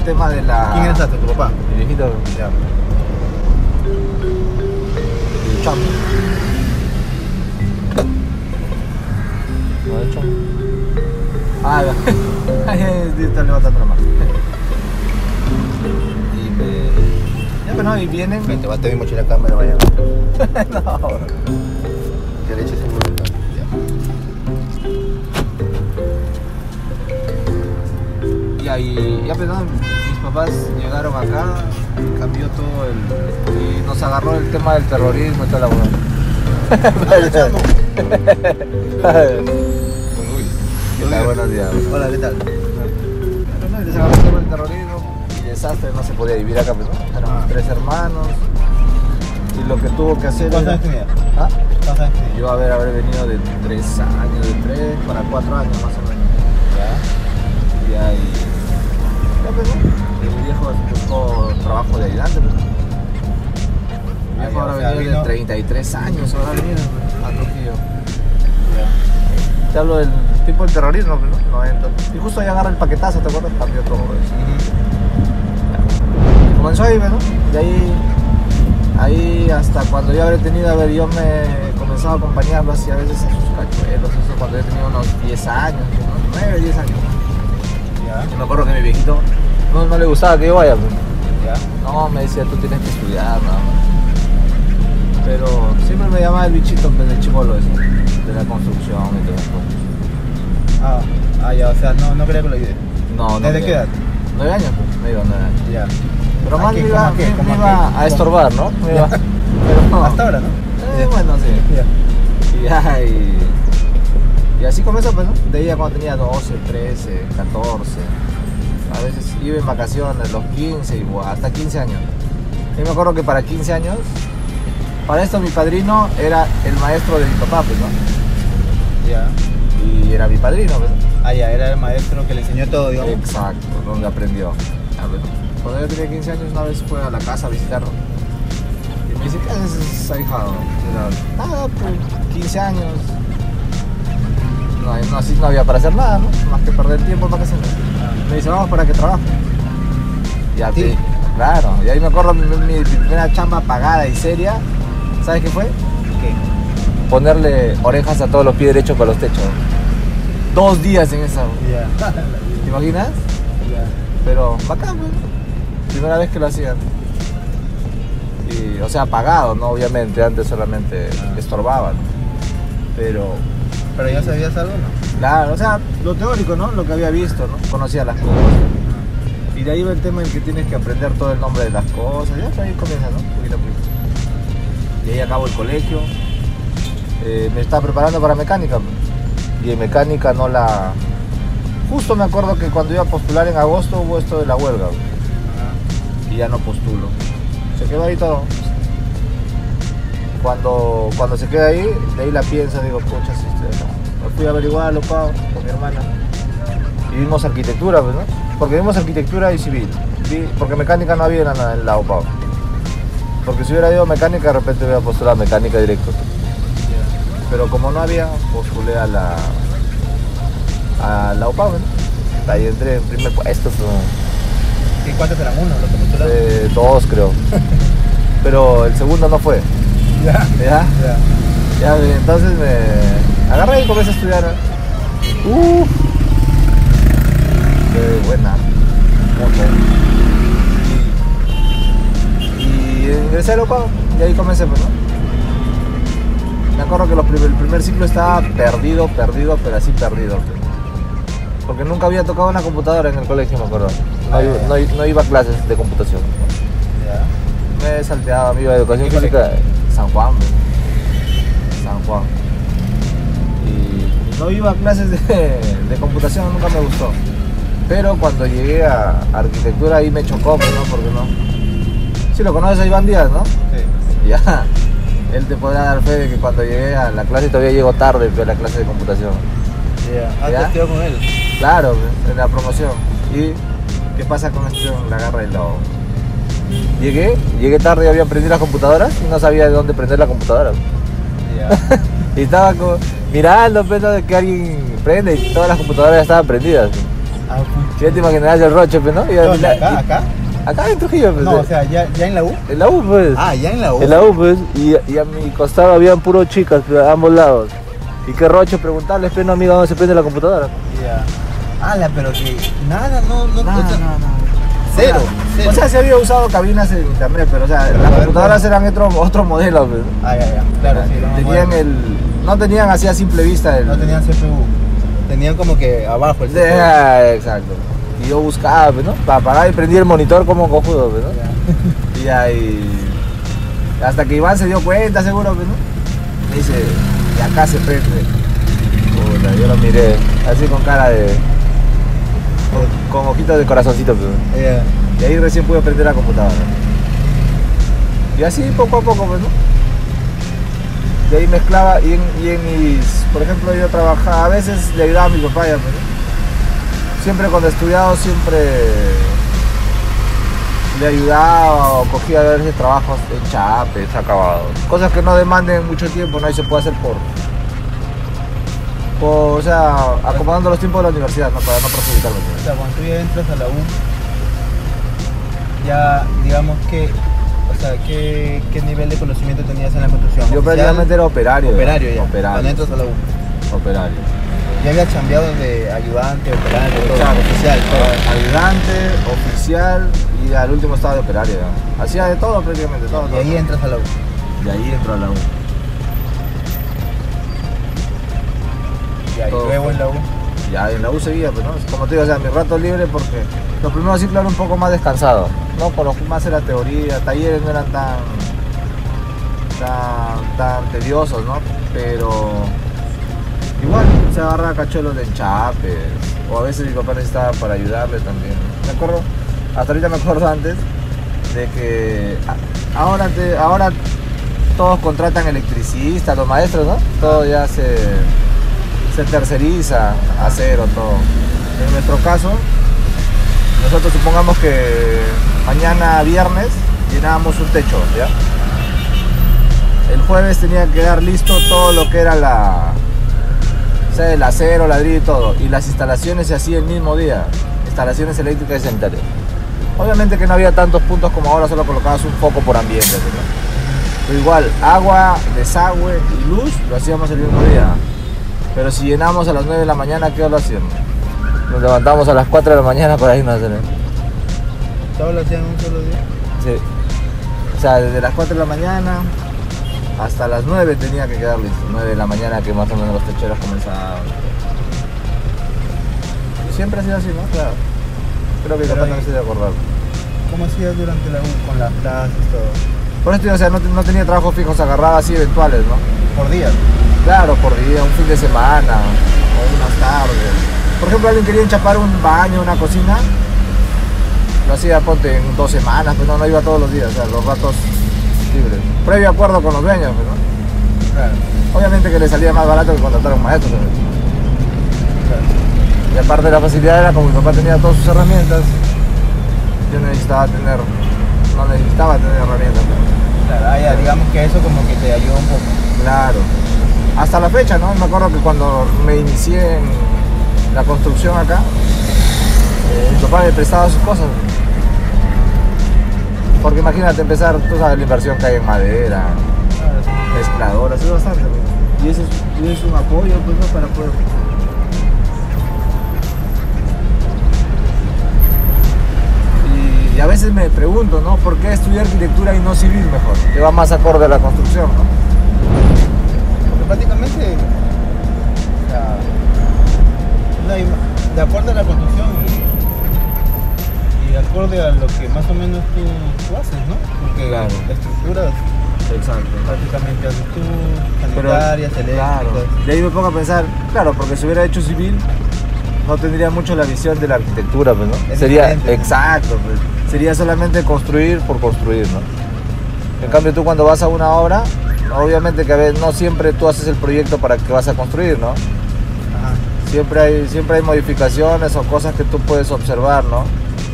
el tema de la... ¿Quién eres hasta tu papá? Mi viejito, Ya. el chamo. No, el chamo. Ah, ya. Está levantando la mano. Y me... Ya, pues, no, y vienen... Ven, te va a tener mochila cámara, vaya. no, Que le eches Y ya pues, ¿no? mis papás llegaron acá, cambió todo el... y nos agarró el tema del terrorismo y toda la. Buenos días. Hola, ¿qué tal? Les agarró el tema del terrorismo y desastre, no se podía vivir acá, pues, ¿no? Éramos Ah. tres hermanos y lo que tuvo que hacer ¿Cuántos años tenías? ¿Ah? ¿Cuántos años tenías? Yo haber, haber venido de tres años, de tres para cuatro años más o menos. Ya. Y ahí. Pues. Y mi viejo buscó trabajo de ayudante, pues. Mi viejo ahora sea, venido de vino- 33 años, ahora venido a Trujillo. Ya. Te hablo del tipo del terrorismo, pues, ¿no? 90. Y justo ahí agarra el paquetazo, ¿te acuerdas? Cambió todo eso. Comenzó ahí, pues, ¿no? De ahí, ahí hasta cuando yo habré tenido, a ver, yo me comenzaba a acompañarlo así a veces a sus cachuelos, eso cuando yo tenía unos 10 años, unos 9, 10 años. Ya. Y me acuerdo que mi viejito no, no le gustaba que yo vaya, pues. Ya. No, me decía, tú tienes que estudiar, nada más. Pero siempre me llamaba el bichito pues, del chivolo ese, de la construcción y todo eso. Ah, ah, ya, o sea, no, no quería que lo ayude. No, no. ¿Desde qué edad? Nueve años, pues, me iba nueve años. Ya. Pero ¿A más me iba, me- me ¿Cómo a iba qué? a estorbar, ¿no? Me iba, pero no. Hasta ahora, ¿no? Eh, bueno, sí. Ya. Y ya, y, y así comenzó, pues, ¿no? De ahí ya cuando tenía 12, 13, 14. A veces iba en vacaciones, los 15, y buah, hasta 15 años. Y me acuerdo que para 15 años, para esto mi padrino era el maestro de mi papá, pues, ¿no? Ya. Y era mi padrino, pues. Ah, ya, era el maestro que le enseñó todo, digamos. Exacto, donde aprendió. A ver, Cuando yo tenía 15 años, una vez fue a la casa a visitarlo. Y me dice, ¿qué haces, ahijado? Era, ah, pues 15 años. No, no, así no había para hacer nada, ¿no? Más que perder tiempo en vacaciones. Me dice, vamos para que trabaje. Y a ti, claro. Y ahí me acuerdo mi, primera chamba pagada y seria. ¿Sabes qué fue? ¿Qué? Ponerle orejas a todos los pies derechos para los techos. Dos días en esa. ¿Te imaginas? Ya. Pero bacán. Primera vez que lo hacían. Y, o sea, pagado, ¿no? Obviamente, antes solamente Ah. estorbaban. Pero, ¿Pero ya sabías algo, no? claro, o sea, lo teórico, ¿no? Lo que había visto, ¿no? Conocía las cosas. Y de ahí va el tema en que tienes que aprender todo el nombre de las cosas. Ya, pues ahí comienza, ¿no? Poquito a poquito. Y ahí acabo el colegio. Eh, me estaba preparando para mecánica. Y en mecánica no la... Justo me acuerdo que cuando iba a postular en agosto hubo esto de la huelga. y ya no postulo. Se quedó ahí todo. Cuando, cuando se queda ahí, de ahí la pienso, digo, pucha, si. Me fui a averiguarlo, pao, con mi hermana. Y vimos arquitectura, pues, ¿no? Porque vimos arquitectura y civil. Vi- porque mecánica no había en la- en la UPAO. Porque si hubiera ido mecánica, de repente hubiera postulado mecánica directo. Pero como no había, postulé a la, a la UPAO, ¿no? Ahí entré en primer puesto. pues, ¿Y cuántos eran uno? Los eh, dos creo. Pero el segundo no fue. Ya. ¿Ya? Ya. Ya, entonces me agarré y comencé a estudiar. Uf. Qué buena. moto. Y, y ingresé a Lopa y ahí comencé, pues, ¿no? Me acuerdo que los el primer ciclo estaba perdido, perdido, pero así perdido. Porque nunca había tocado una computadora en el colegio, me acuerdo. No, Ah, no iba a clases de computación. Ya. Me salteaba, me iba a educación ¿Qué física San Juan. San Juan. Y no iba a clases de, de computación, nunca me gustó. Pero cuando llegué a arquitectura ahí me chocó, pues, ¿no? Porque no. Si lo conoces a Iván Díaz, ¿no? Sí. Ya. Él te podrá dar fe de que cuando llegué a la clase todavía llego tarde pues, a la clase de computación. Ya. Ah, ¿Ya? con él. Claro, en la promoción. ¿Y qué pasa con esto? La agarra y lo... Llegué, llegué tarde y había prendido las computadoras y no sabía de dónde prender la computadora. Ya. Y estaba con... mirando, pues, ¿no? de que alguien prende y todas las computadoras ya estaban prendidas. Ah, pucha. Si ya te imaginarás el roche, pues, ¿no? Y ¿Dónde? la- ¿Acá? y- ¿Acá? Acá en Trujillo, pues. No, eh, o sea, ya, ya en la U. en la U, pues. Ah, ya en la U. En la U, pues. Y, y a mi costado habían puro chicas, pues, a ambos lados. Y qué roche preguntarles, pero no, amiga, ¿dónde se prende la computadora? Ya. Ala, pero que nada, no, no, o sea, Cero, O cero. O sea, se había usado cabinas en internet, pero o sea, Pero las computadoras eran otro, otro modelo, pues. Ah, ya, ya. Claro, sí. tenían el. No tenían así a simple vista el. No tenían CPU. Tenían como que abajo el CPU. Ah, exacto. Y yo buscaba, pues, ¿no? Para apagar y prendí el monitor como cojudo, pues, ¿no? Y ahí. Hasta que Iván se dio cuenta, seguro, ¿no? Me dice, y acá se prende. Puta, yo lo miré, así con cara de. Con, ojitos de corazoncito, pues. Y ahí recién pude prender la computadora. Y así poco a poco, pues, ¿no? De ahí mezclaba y en, y en mis. Por ejemplo, yo trabajaba, a veces le ayudaba a mi papá ya, pues, ¿no? Siempre cuando he estudiado, siempre le ayudaba o cogía a veces trabajos en chapes, acabados. Cosas que no demanden mucho tiempo, no y se puede hacer por. O sea, acomodando los tiempos de la universidad, ¿no? Para no perjudicarme. O sea, cuando tú ya entras a la U, ya digamos que, o sea, ¿qué, qué nivel de conocimiento tenías en la construcción? Yo prácticamente era operario. operario ya. Operario. Cuando entras a la U. Operario. Ya había cambiado de ayudante, operario, todo, Exacto. oficial, todo. Ayudante, oficial y al último estaba de operario. ya. Hacía de todo prácticamente, todo. Y todo. ahí entras a la U. Y ahí entró a la U. Ya, y Todo luego en la U. Ya en la U seguía, pues, ¿no? Como te digo, o sea, mi rato libre porque los primeros ciclos eran un poco más descansados, ¿no? Con los que más era teoría, talleres no eran tan, tan, tan tediosos, ¿no? Pero igual se agarraba cachuelos de enchapes, o a veces mi papá necesitaba para ayudarle también. Me acuerdo, hasta ahorita me acuerdo antes, de que ahora, te- ahora todos contratan electricistas, los maestros, ¿no? Todo ya se, se terceriza, acero, todo. En nuestro caso, nosotros supongamos que mañana viernes llenábamos un techo, ¿ya? El jueves tenía que quedar listo todo lo que era la, o el acero, ladrillo y todo. Y las instalaciones se hacían el mismo día. Instalaciones eléctricas y sanitarias. Obviamente que no había tantos puntos como ahora, solo colocabas un foco por ambiente. Pero igual, agua, desagüe y luz lo hacíamos el mismo día. Pero si llenamos a las 9 de la mañana, ¿qué hora lo hacíamos? Nos levantamos a las 4 de la mañana para irnos a hacer. ¿Todos lo hacían un solo día? Sí. O sea, desde las 4 de la mañana hasta las 9 tenía que quedar listo. 9 de la mañana que más o menos los techeros comenzaban. Siempre ha sido así, ¿no? Claro. Creo que capaz no me estoy de acordar. ¿Cómo hacías durante la U con las clases y todo? Por digo, o sea, no tenía trabajos fijos, agarraba así eventuales, ¿no? Por día. Claro, por día, un fin de semana o unas tardes. Por ejemplo, alguien quería enchapar un baño, una cocina, lo hacía, ponte, en dos semanas, pero no, no iba todos los días, o sea, los ratos libres. Previo acuerdo con los dueños, pues, ¿no? Claro. Obviamente que le salía más barato que contratar a un maestro. ¿sabes? claro. Y aparte la facilidad era como mi papá tenía todas sus herramientas, yo necesitaba tener, no necesitaba tener herramientas. Claro, ah, ya, digamos que eso como que te ayudó un poco. Claro. Hasta la fecha, ¿no? Me acuerdo que cuando me inicié en la construcción acá, eh, mi papá me prestaba sus cosas. Porque imagínate empezar, tú sabes la inversión que hay en madera, mezcladoras, es bastante. Y eso es, y es un apoyo pues, ¿no? para poder. Y, y a veces me pregunto, ¿no? ¿Por qué estudiar arquitectura y no civil mejor? Que va más acorde a la construcción, ¿no? Prácticamente, o sea, de acuerdo a la construcción y, y de acuerdo a lo que más o menos tú, tú haces, ¿no? Porque Claro. la estructura Exacto. prácticamente haces tú, Pero, sanitarias, eléctricas. claro, de ahí me pongo a pensar, claro, porque si hubiera hecho civil, no tendría mucho la visión de la arquitectura, pues, ¿no? Es sería, exacto, pues, sería solamente construir por construir, ¿no? En cambio tú cuando vas a una obra, obviamente que a veces no siempre tú haces el proyecto para que vas a construir, ¿no? Ajá. Siempre hay, siempre hay modificaciones o cosas que tú puedes observar, ¿no?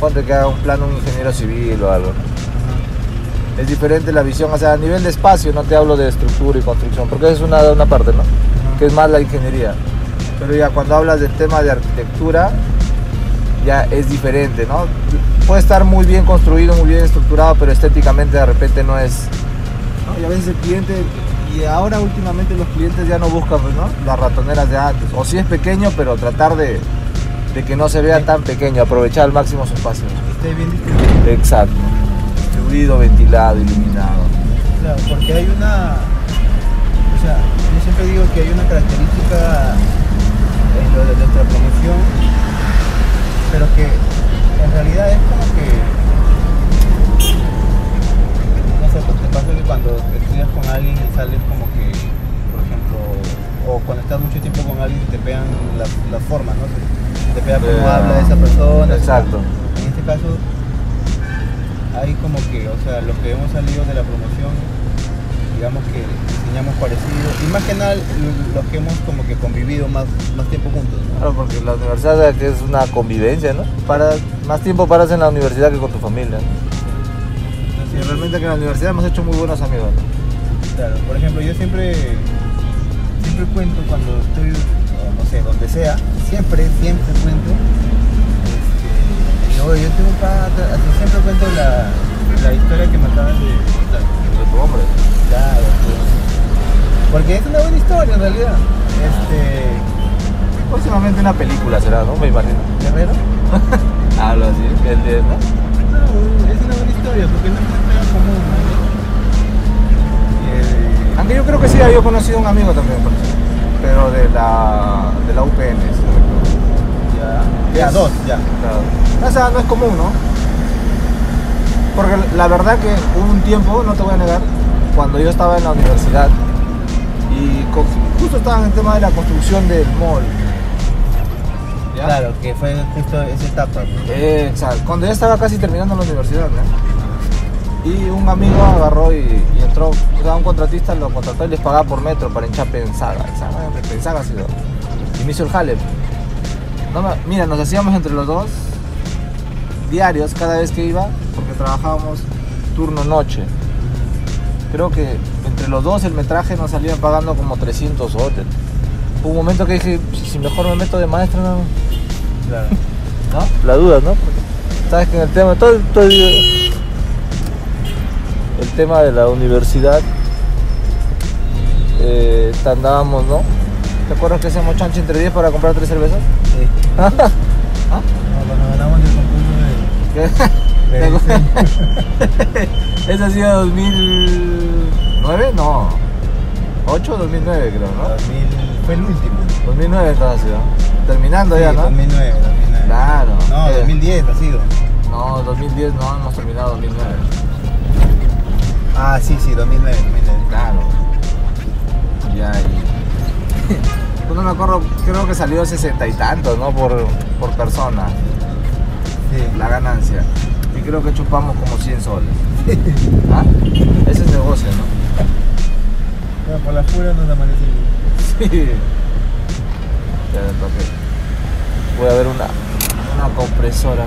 Ponte que haga un plano un ingeniero civil o algo. Es diferente la visión, o sea, a nivel de espacio, no te hablo de estructura y construcción, porque eso es una, una parte, ¿no? Ajá. que es más la ingeniería. Pero ya cuando hablas del tema de arquitectura, ya es diferente, ¿no? Puede estar muy bien construido, muy bien estructurado, pero estéticamente de repente no es... ¿no? Y a veces el cliente, y ahora últimamente los clientes ya no buscan ¿no? las ratoneras de antes, o si es pequeño, pero tratar de, de que no se vea tan pequeño, aprovechar al máximo su espacio. Esté bien distribuido. Exacto. Distribuido, ventilado, iluminado. Claro, porque hay una. O sea, yo siempre digo que hay una característica en lo de nuestra promoción, pero que en realidad es como que. Pues te pasa que cuando estudias con alguien y sales como que, por ejemplo, o cuando estás mucho tiempo con alguien y te pegan las las formas, ¿no? Te, te pega cómo Eh, habla esa persona. exacto. En este caso, hay como que, o sea, los que hemos salido de la promoción, digamos que diseñamos parecido, y más que nada los que hemos como que convivido más, más tiempo juntos, ¿no? Claro, porque la universidad que es una convivencia, ¿no? Para, más tiempo paras en la universidad que con tu familia. ¿no? Entonces, realmente que en la universidad hemos hecho muy buenos amigos. claro, por ejemplo, yo siempre, siempre cuento cuando estoy, o no sé, donde sea, siempre, siempre cuento, este, digo, "Oye, yo tengo un pata", así siempre cuento la, la historia que me acaban de contar. De tu hombre. Claro, pues. Porque es una buena historia en realidad. Este. Próximamente una película será, ¿no? Me imagino. Guerrero. Algo así, el de, ¿no? Porque no es común. ¿no? Eh, Aunque yo creo que sí, he conocido a un amigo también, pero de la, de la UPN. sí, ya. Ya, Es- dos, ya. Claro. O sea, no es común, ¿no? Porque la verdad que hubo un tiempo, no te voy a negar, cuando yo estaba en la universidad y justo estaba en el tema de la construcción del mall. ¿Ya? Claro, que fue justo esa etapa. ¿no? Eh, Exacto, cuando ya estaba casi terminando la universidad, ¿no? Y un amigo agarró y, y entró, o sea, un contratista lo contrató y les pagaba por metro para hinchar Pensaga. Saga, Pensaga ha sido. Y me hizo el jale. No me- mira, nos hacíamos entre los dos diarios cada vez que iba, porque trabajábamos turno noche. Creo que entre los dos el metraje nos salía pagando como 300 soles. Hubo un momento que dije, si mejor me meto de maestro, no, Claro. ¿no? La duda, ¿no? Porque sabes que en el tema, todo, todo el tema de la universidad, eh, andábamos, ¿no? ¿Te acuerdas que hacíamos chancho entre 10 para comprar tres cervezas? Sí. ¿Ah? No, cuando ganamos el concurso de. de diseño. ¿Ese ha sido 2009? No. 8 2009 creo, ¿no? 2000, fue el último. 2009 entonces ha sido. Terminando Sí, ya, ¿no? 2009, 2009. Claro. No, Eh, 2010 ha sido. No, 2010 no, hemos terminado 2009. Ah, sí, sí, 2009, 2009. Claro. Ya, y. Pues no me acuerdo, creo que salió sesenta y tantos, ¿no? Por, por persona, Sí. la ganancia. Y creo que chupamos como 100 soles. ¿Ah? Ese es negocio, ¿no? Bueno, por las puras nos amanecimos. Sí. Ya, a ver una, una compresora.